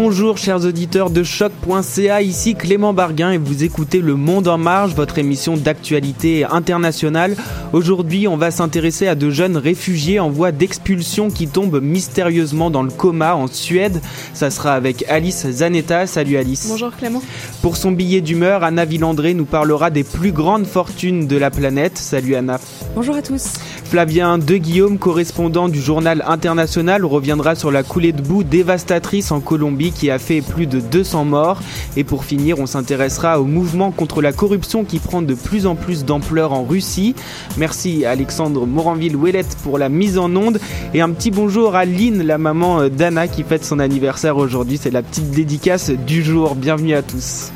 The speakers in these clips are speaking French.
Bonjour chers auditeurs de choc.ca, ici Clément Barguin et vous écoutez Le Monde en Marge, votre émission d'actualité internationale. Aujourd'hui, on va s'intéresser à de jeunes réfugiés en voie d'expulsion qui tombent mystérieusement dans le coma en Suède. Ça sera avec Alice Zanetta. Salut Alice. Bonjour Clément. Pour son billet d'humeur, Anna Villandré nous parlera des plus grandes fortunes de la planète. Salut Anna. Bonjour à tous. Flavien De Guillaume, correspondant du journal international, reviendra sur la coulée de boue dévastatrice en Colombie qui a fait plus de 200 morts. Et pour finir, on s'intéressera au mouvement contre la corruption qui prend de plus en plus d'ampleur en Russie. Merci Alexandre Moranville-Ouellette pour la mise en onde. Et un petit bonjour à Lynn, la maman d'Anna qui fête son anniversaire aujourd'hui. C'est la petite dédicace du jour. Bienvenue à tous.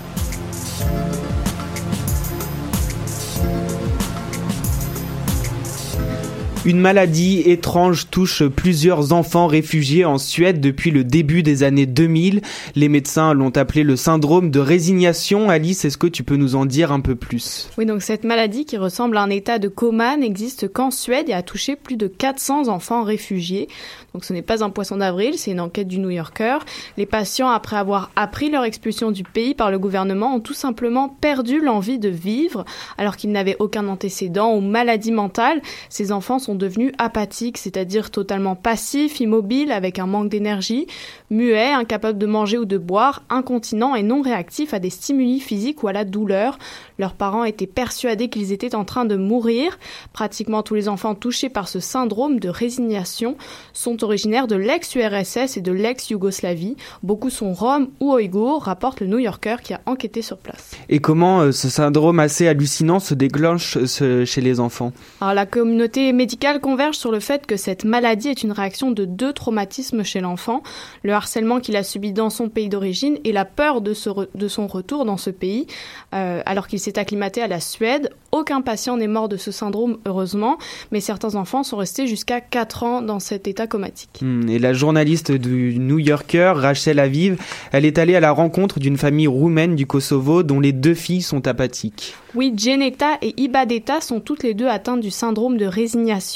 Une maladie étrange touche plusieurs enfants réfugiés en Suède depuis le début des années 2000. Les médecins l'ont appelé le syndrome de résignation. Alice, est-ce que tu peux nous en dire un peu plus? Oui, donc cette maladie qui ressemble à un état de coma n'existe qu'en Suède et a touché plus de 400 enfants réfugiés. Donc ce n'est pas un poisson d'avril, c'est une enquête du New Yorker. Les patients, après avoir appris leur expulsion du pays par le gouvernement, ont tout simplement perdu l'envie de vivre alors qu'ils n'avaient aucun antécédent ou maladie mentale. Ces enfants sont devenus apathiques, c'est-à-dire totalement passifs, immobiles, avec un manque d'énergie, muets, incapables de manger ou de boire, incontinents et non réactifs à des stimuli physiques ou à la douleur. Leurs parents étaient persuadés qu'ils étaient en train de mourir. Pratiquement tous les enfants touchés par ce syndrome de résignation sont originaires de l'ex-URSS et de l'ex-Yougoslavie. Beaucoup sont roms ou ouïghours, rapporte le New Yorker qui a enquêté sur place. Et comment euh, ce syndrome assez hallucinant se déclenche euh, chez les enfants? Alors la communauté médicale converge sur le fait que cette maladie est une réaction de deux traumatismes chez l'enfant, le harcèlement qu'il a subi dans son pays d'origine et la peur de, ce de son retour dans ce pays, euh, alors qu'il s'est acclimaté à la Suède. Aucun patient n'est mort de ce syndrome, heureusement, mais certains enfants sont restés jusqu'à 4 ans dans cet état comatique. Hmm, Et la journaliste du New Yorker, Rachel Aviv, elle est allée à la rencontre d'une famille roumaine du Kosovo dont les deux filles sont apathiques. Oui, Geneta et Ibadeta sont toutes les deux atteintes du syndrome de résignation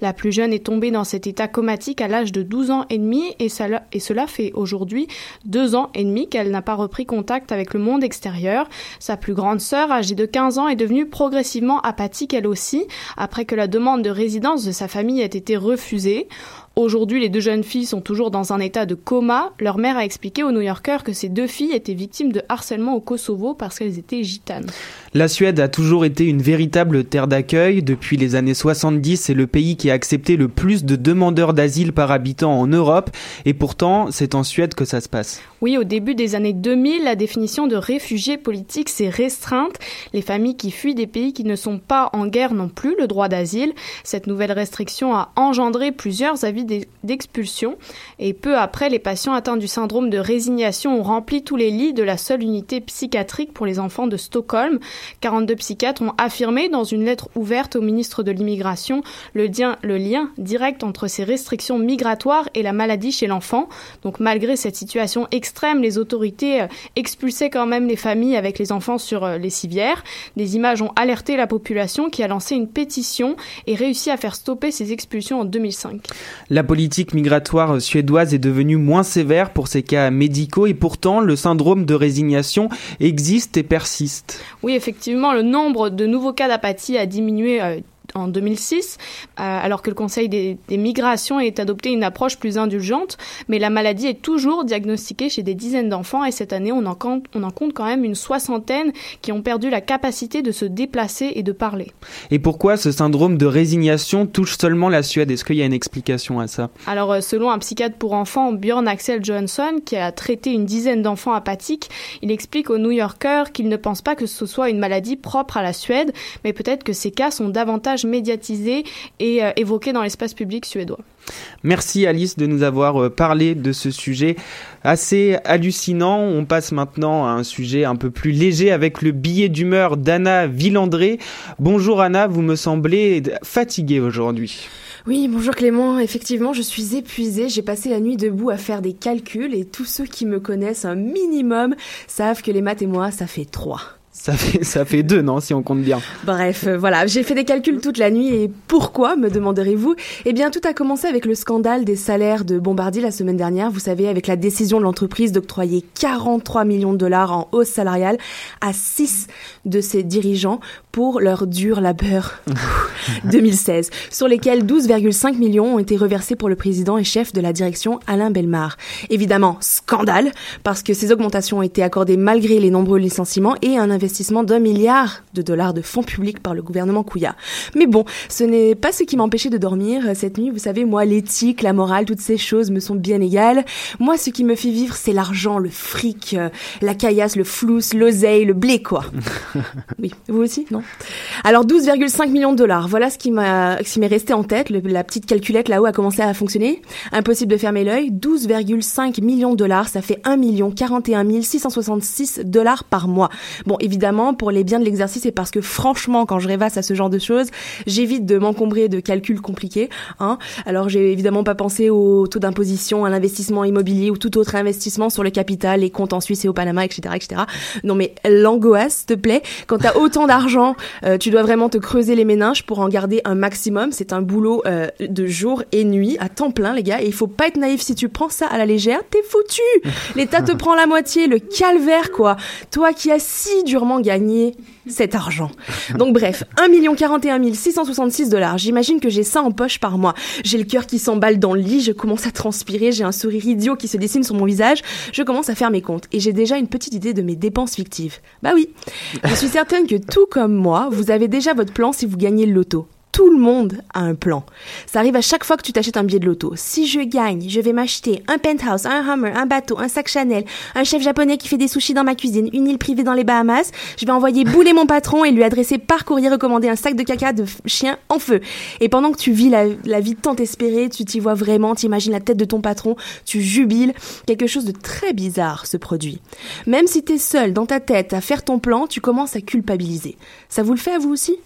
La plus jeune est tombée dans cet état comatique à l'âge de 12 ans et demi et cela fait aujourd'hui deux ans et demi qu'elle n'a pas repris contact avec le monde extérieur. Sa plus grande sœur, âgée de 15 ans, est devenue progressivement apathique elle aussi, après que la demande de résidence de sa famille ait été refusée. Aujourd'hui, les deux jeunes filles sont toujours dans un état de coma. Leur mère a expliqué aux New Yorkers que ces deux filles étaient victimes de harcèlement au Kosovo parce qu'elles étaient gitanes. La Suède a toujours été une véritable terre d'accueil. Depuis les années 70, c'est le pays qui a accepté le plus de demandeurs d'asile par habitant en Europe. Et pourtant, c'est en Suède que ça se passe. Oui, au début des années 2000, la définition de réfugié politique s'est restreinte. Les familles qui fuient des pays qui ne sont pas en guerre n'ont plus le droit d'asile. Cette nouvelle restriction a engendré plusieurs avis d'expulsion. Et peu après, les patients atteints du syndrome de résignation ont rempli tous les lits de la seule unité psychiatrique pour les enfants de Stockholm. 42 psychiatres ont affirmé dans une lettre ouverte au ministre de l'Immigration le lien, direct entre ces restrictions migratoires et la maladie chez l'enfant. Donc malgré cette situation extrême, les autorités euh, expulsaient quand même les familles avec les enfants sur euh, les civières. Des images ont alerté la population qui a lancé une pétition et réussi à faire stopper ces expulsions en 2005. La politique migratoire suédoise est devenue moins sévère pour ces cas médicaux et pourtant le syndrome de résignation existe et persiste. Oui, effectivement le nombre de nouveaux cas d'apathie a diminué euh, en 2006, euh, alors que le Conseil des, migrations ait adopté une approche plus indulgente, mais la maladie est toujours diagnostiquée chez des dizaines d'enfants et cette année on en, compte, on en compte quand même une soixantaine qui ont perdu la capacité de se déplacer et de parler. Et pourquoi ce syndrome de résignation touche seulement la Suède? Est-ce qu'il y a une explication à ça? Alors euh, selon un psychiatre pour enfants, Björn Axel Johansson, qui a traité une dizaine d'enfants apathiques, il explique aux New Yorkers qu'il ne pense pas que ce soit une maladie propre à la Suède, mais peut-être que ces cas sont davantage médiatisé et euh, évoqué dans l'espace public suédois. Merci Alice de nous avoir euh, parlé de ce sujet assez hallucinant. On passe maintenant à un sujet un peu plus léger avec le billet d'humeur d'Anna Villandré. Bonjour Anna, vous me semblez fatiguée aujourd'hui. Oui, bonjour Clément. Effectivement, je suis épuisée. J'ai passé la nuit debout à faire des calculs et tous ceux qui me connaissent un minimum savent que les maths et moi, ça fait trois. Ça fait, ça fait deux, non, si on compte bien. Bref, euh, voilà, j'ai fait des calculs toute la nuit et pourquoi, me demanderez-vous? Eh bien, tout a commencé avec le scandale des salaires de Bombardier la semaine dernière. Vous savez, avec la décision de l'entreprise d'octroyer 43 millions de dollars en hausse salariale à six de ses dirigeants pour leur dur labeur 2016, sur lesquels 12,5 millions ont été reversés pour le président et chef de la direction Alain Belmar. Évidemment, scandale, parce que ces augmentations ont été accordées malgré les nombreux licenciements et un investissement d'un milliard de dollars de fonds publics par le gouvernement Kouya. Mais bon, ce n'est pas ce qui m'empêchait de dormir cette nuit. Vous savez, moi, l'éthique, la morale, toutes ces choses me sont bien égales. Moi, ce qui me fait vivre, c'est l'argent, le fric, euh, la caillasse, le flous, l'oseille, le blé, quoi. oui, vous aussi, non? Alors, 12,5 millions de dollars. Voilà ce qui m'a, ce qui m'est resté en tête. la petite calculette là-haut a commencé à fonctionner. Impossible de fermer l'œil. 12,5 millions de dollars, ça fait 1 million 41 666 dollars par mois. Bon, évidemment, pour les biens de l'exercice et parce que franchement, quand je rêvasse à ce genre de choses, j'évite de m'encombrer de calculs compliqués. Hein. Alors, j'ai évidemment pas pensé au taux d'imposition, à l'investissement immobilier ou tout autre investissement sur le capital, les comptes en Suisse et au Panama, etc., etc. Non, mais l'angoisse, s'il te plaît, quand t'as autant d'argent, euh, tu dois vraiment te creuser les méninges pour en garder un maximum. C'est un boulot euh, de jour et nuit à temps plein, les gars. Et il faut pas être naïf si tu prends ça à la légère, t'es foutu. L'État te prend la moitié, le calvaire, quoi. Toi qui as si durement gagné cet argent. Donc bref, 1 41 666 dollars. J'imagine que j'ai ça en poche par mois. J'ai le cœur qui s'emballe dans le lit, je commence à transpirer, j'ai un sourire idiot qui se dessine sur mon visage, je commence à faire mes comptes et j'ai déjà une petite idée de mes dépenses fictives. Bah oui, je suis certaine que tout comme moi, vous avez déjà votre plan si vous gagnez le loto tout le monde a un plan. Ça arrive à chaque fois que tu t'achètes un billet de loto. Si je gagne, je vais m'acheter un penthouse, un Hummer, un bateau, un sac Chanel, un chef japonais qui fait des sushis dans ma cuisine, une île privée dans les Bahamas. Je vais envoyer bouler mon patron et lui adresser par courrier recommandé un sac de caca de chien en feu. Et pendant que tu vis la, vie tant espérée, tu t'y vois vraiment, tu imagines la tête de ton patron, tu jubiles. Quelque chose de très bizarre se produit. Même si t'es seul dans ta tête à faire ton plan, tu commences à culpabiliser. Ça vous le fait à vous aussi?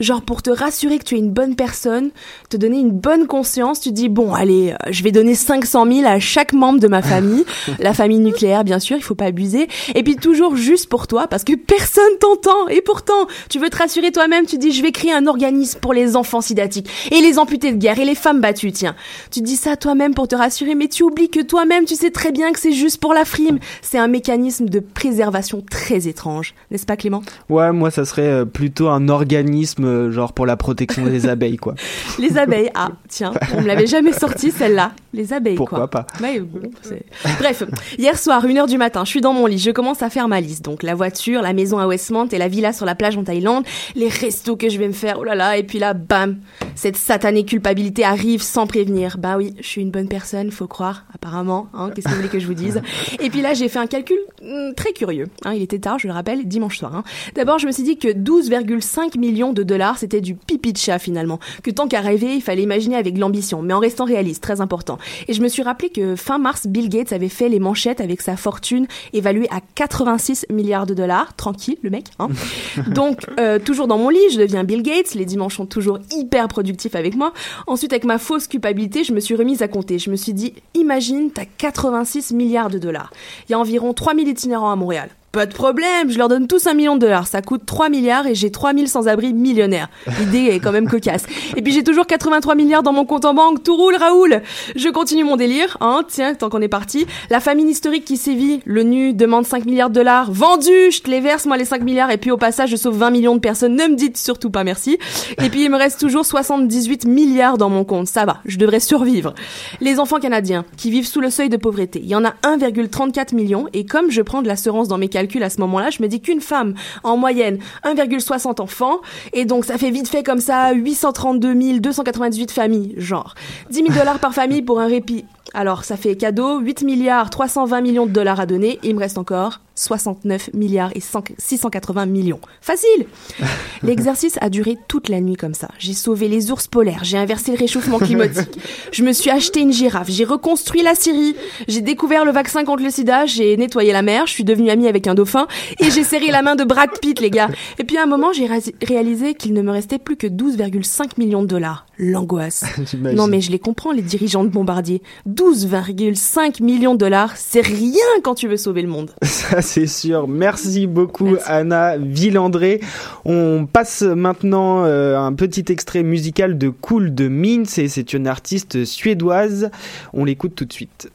Genre pour te rassurer que tu es une bonne personne, te donner une bonne conscience, tu dis bon allez, euh, je vais donner 500 000 à chaque membre de ma famille, la famille nucléaire bien sûr, il faut pas abuser, et puis toujours juste pour toi parce que personne t'entend. Et pourtant tu veux te rassurer toi-même, tu dis je vais créer un organisme pour les enfants sidatiques et les amputés de guerre et les femmes battues, tiens. Tu dis ça toi-même pour te rassurer, mais tu oublies que toi-même tu sais très bien que c'est juste pour la frime. C'est un mécanisme de préservation très étrange, n'est-ce pas Clément? Ouais, moi ça serait euh, plutôt un organisme euh, genre pour la protection des abeilles quoi. Les abeilles, ah tiens, on me l'avait jamais sorti celle-là. Les abeilles Pourquoi quoi. pas Ouais, bon, c'est- Bref, hier soir, 1h du matin, je suis dans mon lit, je commence à faire ma liste. Donc la voiture, la maison à Westmont et la villa sur la plage en Thaïlande, les restos que je vais me faire, oh là là, et puis là, bam, cette satanée culpabilité arrive sans prévenir. Bah oui, je suis une bonne personne, faut croire, apparemment, hein, qu'est-ce que vous voulez que je vous dise? Et puis là, j'ai fait un calcul hum, très curieux. Hein, il était tard, je le rappelle, dimanche soir. hein. D'abord, je me suis dit que 12,5 millions de dollars, c'était du pipi de chat finalement. Que tant qu'à rêver, il fallait imaginer avec l'ambition, mais en restant réaliste, très important. Et je me suis rappelé que fin mars, Bill Gates avait fait les manchettes avec sa fortune évaluée à 86 milliards de dollars. Tranquille, le mec. Hein. Donc, euh, toujours dans mon lit, je deviens Bill Gates. Les dimanches sont toujours hyper productifs avec moi. Ensuite, avec ma fausse culpabilité, je me suis remise à compter. Je me suis dit, imagine, t'as 86 milliards de dollars. Il y a environ 3000 itinérants à Montréal. Pas de problème, je leur donne tous un million de dollars. Ça coûte 3 milliards et j'ai 3000 sans-abri millionnaires. L'idée est quand même cocasse. Et puis j'ai toujours 83 milliards dans mon compte en banque. Tout roule, Raoul. Je continue mon délire, hein, tiens, tant qu'on est parti. La famine historique qui sévit, le nu demande 5 milliards de dollars. Vendu, je te les verse, moi, les 5 milliards. Et puis au passage, je sauve 20 millions de personnes. Ne me dites surtout pas merci. Et puis il me reste toujours 78 milliards dans mon compte. Ça va, je devrais survivre. Les enfants canadiens qui vivent sous le seuil de pauvreté, il y en a 1,34 million. Et comme je prends de l'assurance dans mes calculs à ce moment-là, je me dis qu'une femme, en moyenne, 1,60 enfants. Et donc ça fait vite fait comme ça 832 298 familles, genre. 10 000 dollars par famille pour un répit. Alors, ça fait cadeau, 8 milliards 320 millions de dollars à donner. Il me reste encore 69 milliards et 100 680 millions. Facile L'exercice a duré toute la nuit comme ça. J'ai sauvé les ours polaires, j'ai inversé le réchauffement climatique, je me suis acheté une girafe, j'ai reconstruit la Syrie, j'ai découvert le vaccin contre le sida, j'ai nettoyé la mer, je suis devenue amie avec un dauphin et j'ai serré la main de Brad Pitt, les gars. Et puis à un moment, j'ai ré- réalisé qu'il ne me restait plus que 12,5 millions de dollars. L'angoisse. Non mais je les comprends, les dirigeants de Bombardier. 12,5 millions de dollars, c'est rien quand tu veux sauver le monde. C'est sûr. Merci beaucoup Anna Villandré. On passe maintenant euh, un petit extrait musical de Cool de Minz et c'est une artiste suédoise. On l'écoute tout de suite.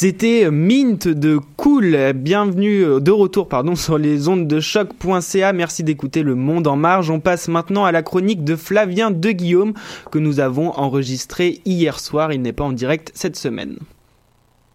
C'était Mint de Cool. Bienvenue euh, de retour pardon sur les ondes de choc.ca. Merci d'écouter Le Monde en marge. On passe maintenant à la chronique de Flavien de Guillaume que nous avons enregistrée hier soir. Il n'est pas en direct cette semaine.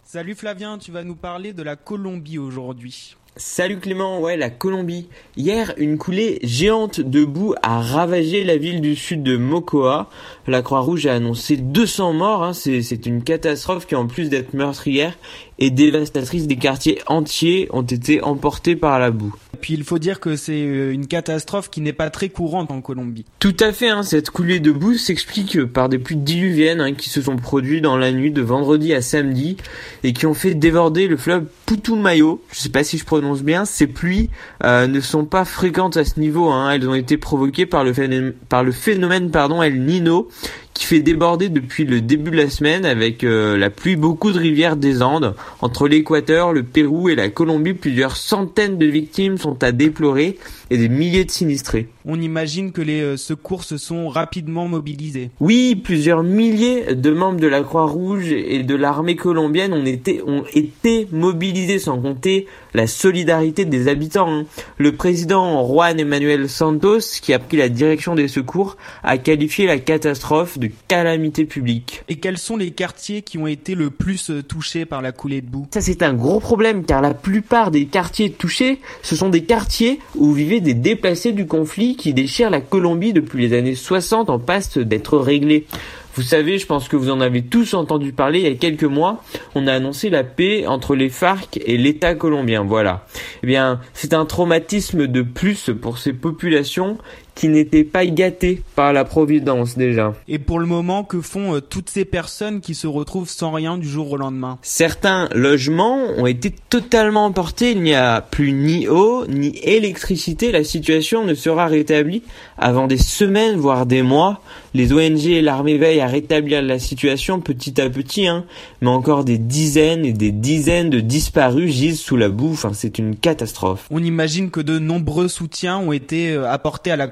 Salut Flavien, tu vas nous parler de la Colombie aujourd'hui. Salut Clément, ouais, la Colombie. Hier, une coulée géante de boue a ravagé la ville du sud de Mocoa. La Croix-Rouge a annoncé 200 morts. Hein. C'est, c'est une catastrophe qui, en plus d'être meurtrière et dévastatrice, des quartiers entiers ont été emportés par la boue. Puis il faut dire que c'est euh, une catastrophe qui n'est pas très courante en Colombie. Tout à fait, hein, cette coulée de boue s'explique par des pluies diluviennes hein, qui se sont produites dans la nuit de vendredi à samedi et qui ont fait déborder le fleuve Putumayo. Je sais pas si je prononce bien. Ces pluies euh, ne sont pas fréquentes à ce niveau. Hein. Elles ont été provoquées par le phénomène, El Nino qui fait déborder depuis le début de la semaine avec euh, la pluie beaucoup de rivières des Andes. Entre l'Équateur, le Pérou et la Colombie, plusieurs centaines de victimes sont à déplorer et des milliers de sinistrés. On imagine que les euh, secours se sont rapidement mobilisés. Oui, plusieurs milliers de membres de la Croix-Rouge et de l'armée colombienne ont été, ont été mobilisés sans compter la solidarité des habitants. hein. Le président Juan Emmanuel Santos, qui a pris la direction des secours, a qualifié la catastrophe de calamité publique. Et quels sont les quartiers qui ont été le plus euh, touchés par la coulée de boue? Ça c'est un gros problème car la plupart des quartiers touchés, ce sont des quartiers où vivaient des déplacés du conflit qui déchirent la Colombie depuis les années 60 en passe d'être réglés. Vous savez, je pense que vous en avez tous entendu parler il y a quelques mois, on a annoncé la paix entre les FARC et l'État colombien, voilà. Eh bien, c'est un traumatisme de plus pour ces populations qui n'étaient pas gâtées par la Providence déjà. Et pour le moment, que font euh, toutes ces personnes qui se retrouvent sans rien du jour au lendemain? Certains logements ont été totalement emportés, il n'y a plus ni eau, ni électricité, la situation ne sera rétablie avant des semaines, voire des mois. Les ONG et l'armée veillent à rétablir la situation petit à petit, hein, mais encore des dizaines et des dizaines de disparus gisent sous la boue, enfin c'est une catastrophe. On imagine que de nombreux soutiens ont été euh, apportés à la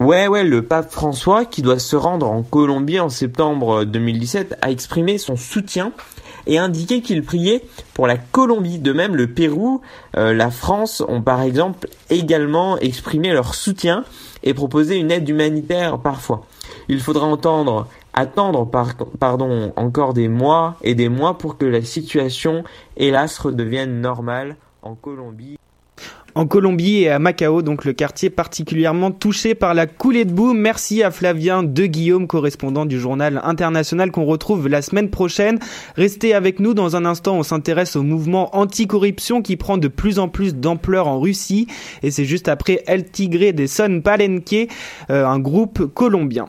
Ouais, ouais, le pape François, qui doit se rendre en Colombie en septembre 2017, a exprimé son soutien et indiqué qu'il priait pour la Colombie. De même, le Pérou, euh, la France ont par exemple également exprimé leur soutien et proposé une aide humanitaire parfois. Il faudra entendre attendre par, pardon, encore des mois et des mois pour que la situation, hélas, redevienne normale en Colombie. En Colombie et à Macao, donc le quartier particulièrement touché par la coulée de boue. Merci à Flavien de Guillaume, correspondant du journal international qu'on retrouve la semaine prochaine. Restez avec nous dans un instant, on s'intéresse au mouvement anticorruption qui prend de plus en plus d'ampleur en Russie et c'est juste après El Tigre des Son Palenque, euh, un groupe colombien.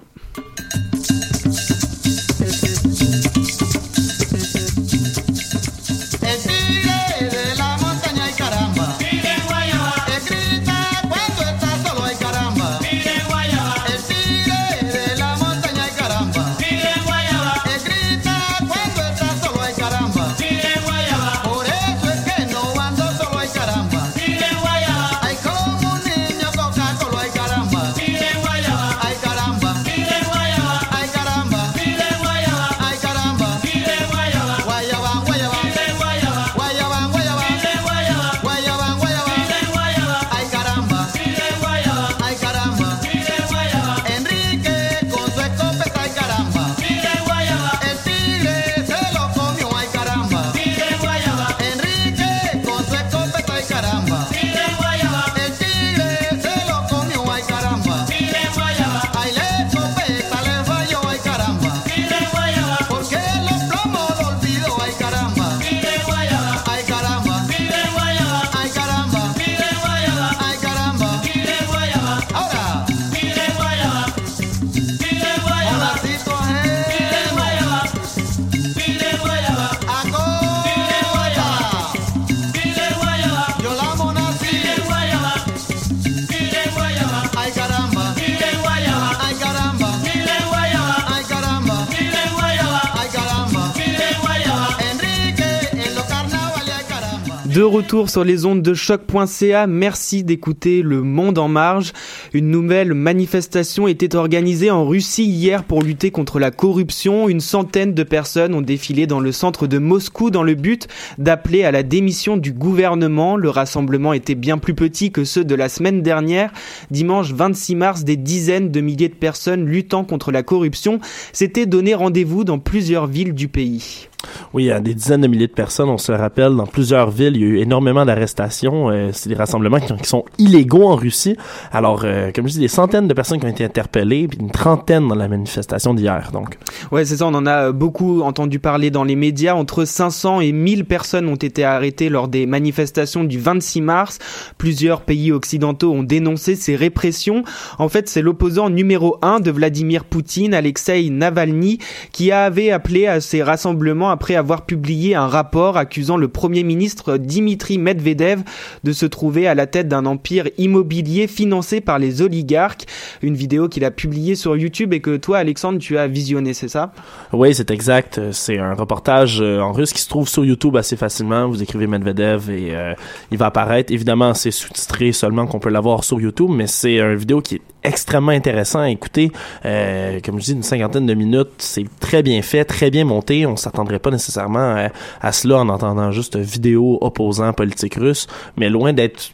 De retour sur les ondes de choc.ca, merci d'écouter Le Monde en Marge. Une nouvelle manifestation était organisée en Russie hier pour lutter contre la corruption. Une centaine de personnes ont défilé dans le centre de Moscou dans le but d'appeler à la démission du gouvernement. Le rassemblement était bien plus petit que ceux de la semaine dernière. Dimanche 26 mars, des dizaines de milliers de personnes luttant contre la corruption s'étaient donné rendez-vous dans plusieurs villes du pays. Oui, des dizaines de milliers de personnes, on se le rappelle, dans plusieurs villes, il y a eu énormément d'arrestations. Euh, c'est des rassemblements qui, qui sont illégaux en Russie. Alors, euh, comme je dis, des centaines de personnes qui ont été interpellées, puis une trentaine dans la manifestation d'hier, donc. Ouais, c'est ça, on en a beaucoup entendu parler dans les médias. Entre 500 et 1000 personnes ont été arrêtées lors des manifestations du 26 mars. Plusieurs pays occidentaux ont dénoncé ces répressions. En fait, c'est l'opposant numéro un de Vladimir Poutine, Alexei Navalny, qui avait appelé à ces rassemblements après avoir publié un rapport accusant le premier ministre Dimitri Medvedev de se trouver à la tête d'un empire immobilier financé par les oligarques. Une vidéo qu'il a publiée sur YouTube et que toi, Alexandre, tu as visionné, c'est ça? Oui, c'est exact. C'est un reportage euh, en russe qui se trouve sur YouTube assez facilement. Vous écrivez Medvedev et euh, il va apparaître. Évidemment, c'est sous-titré seulement qu'on peut l'avoir sur YouTube, mais c'est une vidéo qui est extrêmement intéressant à écouter. Euh, comme je dis, une cinquantaine de minutes, c'est très bien fait, très bien monté. On s'attendrait pas nécessairement à, à cela en entendant juste vidéo opposant politique russe, mais loin d'être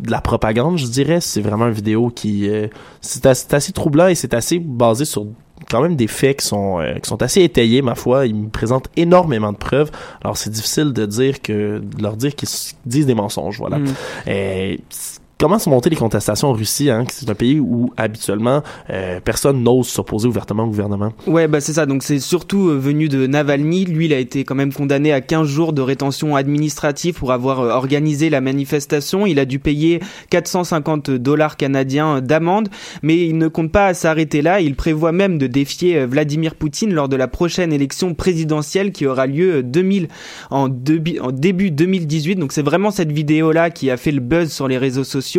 de la propagande, je dirais. C'est vraiment une vidéo qui euh, c'est assez, troublant et c'est assez basé sur quand même des faits qui sont euh, qui sont assez étayés ma foi ils me présentent énormément de preuves alors c'est difficile de dire que de leur dire qu'ils disent des mensonges voilà Mm. Et comment se monter les contestations en Russie hein c'est un pays où habituellement euh, personne n'ose s'opposer ouvertement au gouvernement? Ouais, bah c'est ça. Donc c'est surtout euh, venu de Navalny. Lui, il a été quand même condamné à 15 jours de rétention administrative pour avoir euh, organisé la manifestation. Il a dû payer 450 dollars canadiens d'amende, mais il ne compte pas s'arrêter là. Il prévoit même de défier euh, Vladimir Poutine lors de la prochaine élection présidentielle qui aura lieu euh, 2000 en, debi- en début 2018. Donc c'est vraiment cette vidéo là qui a fait le buzz sur les réseaux sociaux.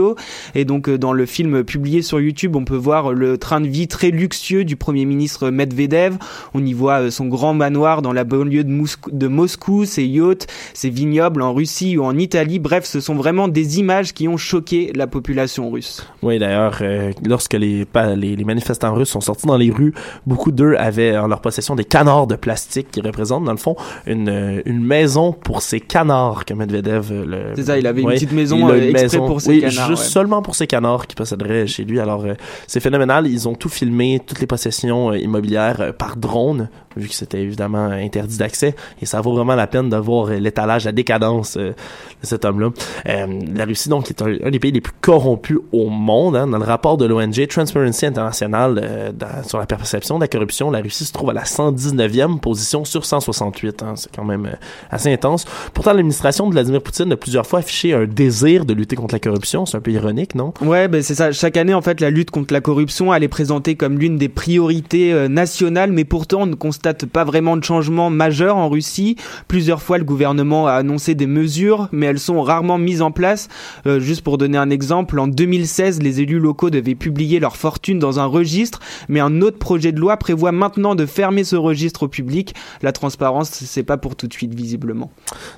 Et donc euh, dans le film publié sur YouTube, on peut voir le train de vie très luxueux du premier ministre Medvedev. On y voit euh, son grand manoir dans la banlieue de, Moscou, de Moscou, ses yachts, ses vignobles en Russie ou en Italie. Bref, ce sont vraiment des images qui ont choqué la population russe. Oui, d'ailleurs, euh, lorsque les, pa- les, les manifestants russes sont sortis dans les rues, beaucoup d'eux avaient en leur possession des canards de plastique qui représentent, dans le fond, une, une maison pour ces canards que Medvedev... Le... C'est ça, il avait une Oui, petite maison, euh, exprès pour ses oui, canards, juste ouais. seulement pour ces canards qui posséderaient chez lui. Alors, euh, c'est phénoménal. Ils ont tout filmé, toutes les possessions euh, immobilières euh, par drone, vu que c'était évidemment interdit d'accès. Et ça vaut vraiment la peine de voir euh, l'étalage, la décadence euh, de cet homme-là. Euh, la Russie, donc, est un, des pays les plus corrompus au monde. hein. Dans le rapport de l'ONG Transparency International euh, sur la perception de la corruption, la Russie se trouve à la 119e position sur 168. hein. C'est quand même euh, assez intense. Pourtant, l'administration de Vladimir Poutine a plusieurs fois affiché un désir de lutter contre la corruption. C'est un peu ironique, non? Ouais, ben c'est ça. Chaque année, en fait, la lutte contre la corruption, elle est présentée comme l'une des priorités nationales, mais pourtant, on ne constate pas vraiment de changement majeur en Russie. Plusieurs fois, le gouvernement a annoncé des mesures, mais elles sont rarement mises en place. Euh, juste pour donner un exemple, en 2016, les élus locaux devaient publier leur fortune dans un registre, mais un autre projet de loi prévoit maintenant de fermer ce registre au public. La transparence, c'est pas pour tout de suite, visiblement.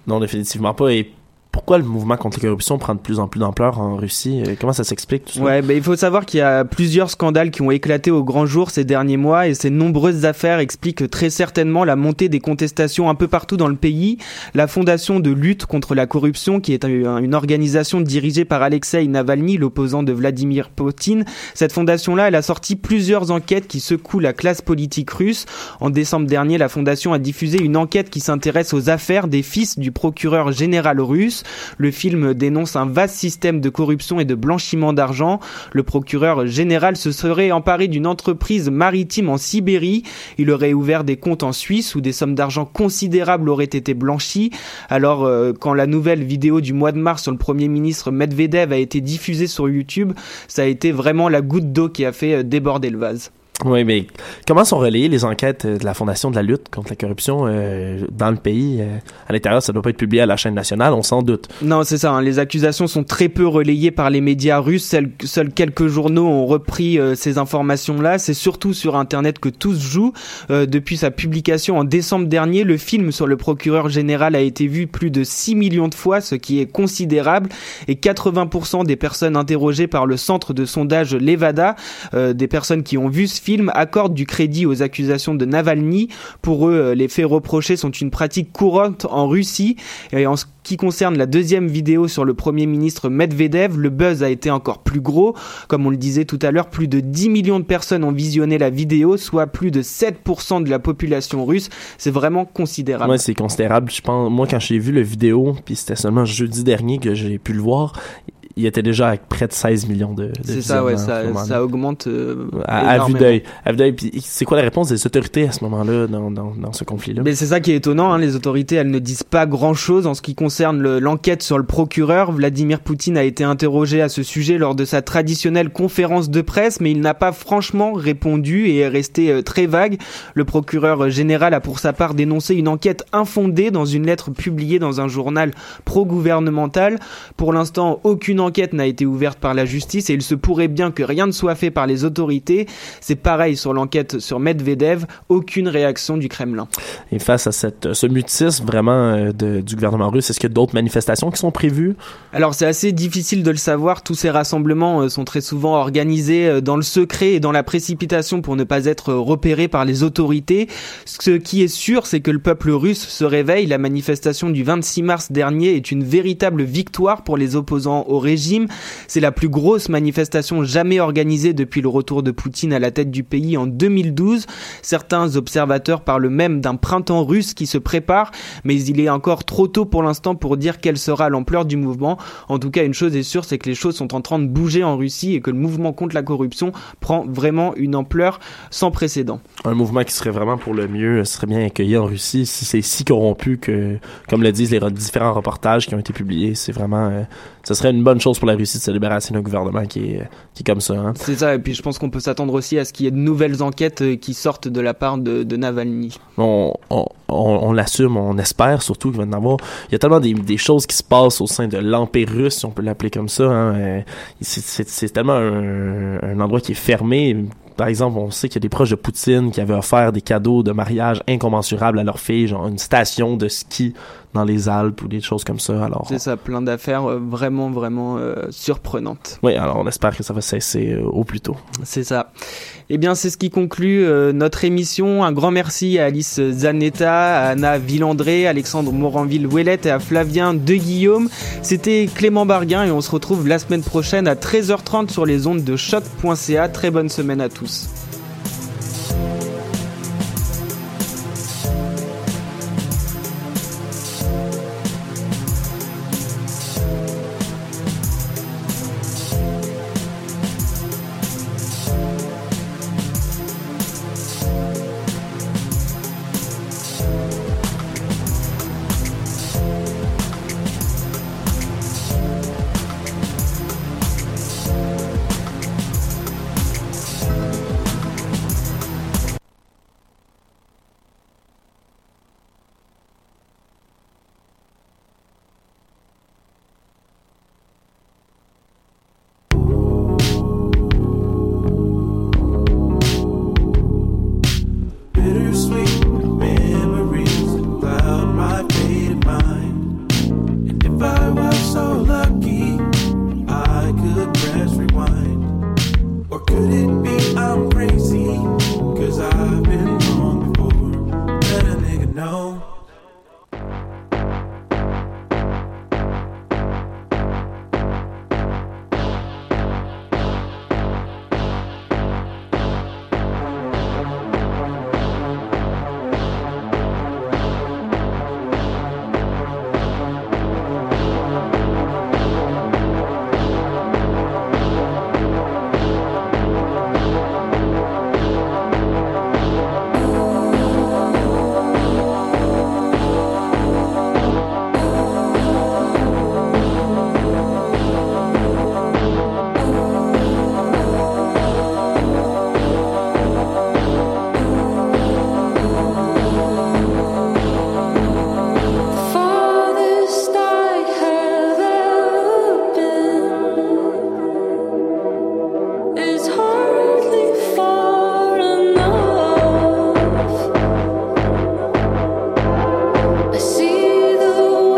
Non, définitivement pas. Et pourquoi le mouvement contre la corruption prend de plus en plus d'ampleur en Russie? Euh, Comment ça s'explique tout ça? Ouais, ben il faut savoir qu'il y a plusieurs scandales qui ont éclaté au grand jour ces derniers mois et ces nombreuses affaires expliquent très certainement la montée des contestations un peu partout dans le pays. La fondation de lutte contre la corruption, qui est un- une organisation dirigée par Alexei Navalny, l'opposant de Vladimir Poutine, cette fondation-là, elle a sorti plusieurs enquêtes qui secouent la classe politique russe. En décembre dernier, la fondation a diffusé une enquête qui s'intéresse aux affaires des fils du procureur général russe. Le film dénonce un vaste système de corruption et de blanchiment d'argent. Le procureur général se serait emparé d'une entreprise maritime en Sibérie. Il aurait ouvert des comptes en Suisse où des sommes d'argent considérables auraient été blanchies. Alors, euh, quand la nouvelle vidéo du mois de mars sur le premier ministre Medvedev a été diffusée sur YouTube, ça a été vraiment la goutte d'eau qui a fait euh, déborder le vase. Oui, mais comment sont relayées les enquêtes euh, de la Fondation de la lutte contre la corruption euh, dans le pays? euh, à l'intérieur, ça doit pas être publié à la chaîne nationale, on s'en doute. Non, c'est ça. hein. Les accusations sont très peu relayées par les médias russes. Seuls, quelques journaux ont repris ces informations-là. C'est surtout sur Internet que tout se joue. Depuis sa publication en décembre dernier, le film sur le procureur général a été vu plus de 6 millions de fois, ce qui est considérable. Et 80% des personnes interrogées par le centre de sondage Levada, des personnes qui ont vu ce film, accordent du crédit aux accusations de Navalny. Pour eux, euh, les faits reprochés sont une pratique courante en Russie. Et en ce qui concerne la deuxième vidéo sur le premier ministre Medvedev, le buzz a été encore plus gros. Comme on le disait tout à l'heure, plus de 10 millions de personnes ont visionné la vidéo, soit plus de 7% de la population russe. C'est vraiment considérable. Ouais, c'est considérable. Je pense, moi, quand j'ai vu le vidéo, puis c'était seulement jeudi dernier que j'ai pu le voir, il était déjà avec près de 16 millions de, de C'est ça, ouais, à ça, ça augmente. euh, à, à vue d'œil. À vue d'œil. Puis c'est quoi la réponse des autorités à ce moment-là dans, dans, dans ce conflit-là? Mais c'est ça qui est étonnant, hein, les autorités elles ne disent pas grand-chose en ce qui concerne le- l'enquête sur le procureur. Vladimir Poutine a été interrogé à ce sujet lors de sa traditionnelle conférence de presse, mais il n'a pas franchement répondu et est resté euh, très vague. Le procureur général a pour sa part dénoncé une enquête infondée dans une lettre publiée dans un journal pro-gouvernemental. Pour l'instant, aucune enquête n'a été ouverte par la justice et il se pourrait bien que rien ne soit fait par les autorités. C'est pareil sur l'enquête sur Medvedev, aucune réaction du Kremlin. Et face à cette, ce mutisme vraiment euh, de- du gouvernement russe, est-ce qu'il y a d'autres manifestations qui sont prévues? Alors c'est assez difficile de le savoir, tous ces rassemblements euh, sont très souvent organisés euh, dans le secret et dans la précipitation pour ne pas être repérés par les autorités. Ce qui est sûr, c'est que le peuple russe se réveille. La manifestation du 26 mars dernier est une véritable victoire pour les opposants au régime. C'est la plus grosse manifestation jamais organisée depuis le retour de Poutine à la tête du pays en 2012. Certains observateurs parlent même d'un printemps russe qui se prépare, mais il est encore trop tôt pour l'instant pour dire quelle sera l'ampleur du mouvement. En tout cas, une chose est sûre, c'est que les choses sont en train de bouger en Russie et que le mouvement contre la corruption prend vraiment une ampleur sans précédent. Un mouvement qui serait vraiment pour le mieux, serait bien accueilli en Russie si c'est si corrompu que, comme le disent les re- différents reportages qui ont été publiés, c'est vraiment, euh, ce serait une bonne pour la Russie de se débarrasser d'un gouvernement qui est, qui est comme ça. Hein. C'est ça, et puis je pense qu'on peut s'attendre aussi à ce qu'il y ait de nouvelles enquêtes euh, qui sortent de la part de, de Navalny. On, on, on, on l'assume, on espère surtout qu'il va y en avoir. Il y a tellement des, des choses qui se passent au sein de l'Empire russe, si on peut l'appeler comme ça. Hein. Euh, c'est tellement un, un endroit qui est fermé. Par exemple, on sait qu'il y a des proches de Poutine qui avaient offert des cadeaux de mariage incommensurables à leur fille, genre une station de ski dans les Alpes ou des choses comme ça. Alors, C'est ça, plein d'affaires euh, vraiment, vraiment euh, surprenantes. oui, alors on espère que ça va cesser euh, au plus tôt. C'est ça. Eh bien, c'est ce qui conclut euh, notre émission. Un grand merci à Alice Zanetta, à Anna Villandré, Alexandre Moranville-Ouellette et à Flavien De Guillaume. C'était Clément Barguin et on se retrouve la semaine prochaine à 13h30 sur les ondes de choc.ca. Très bonne semaine à tous.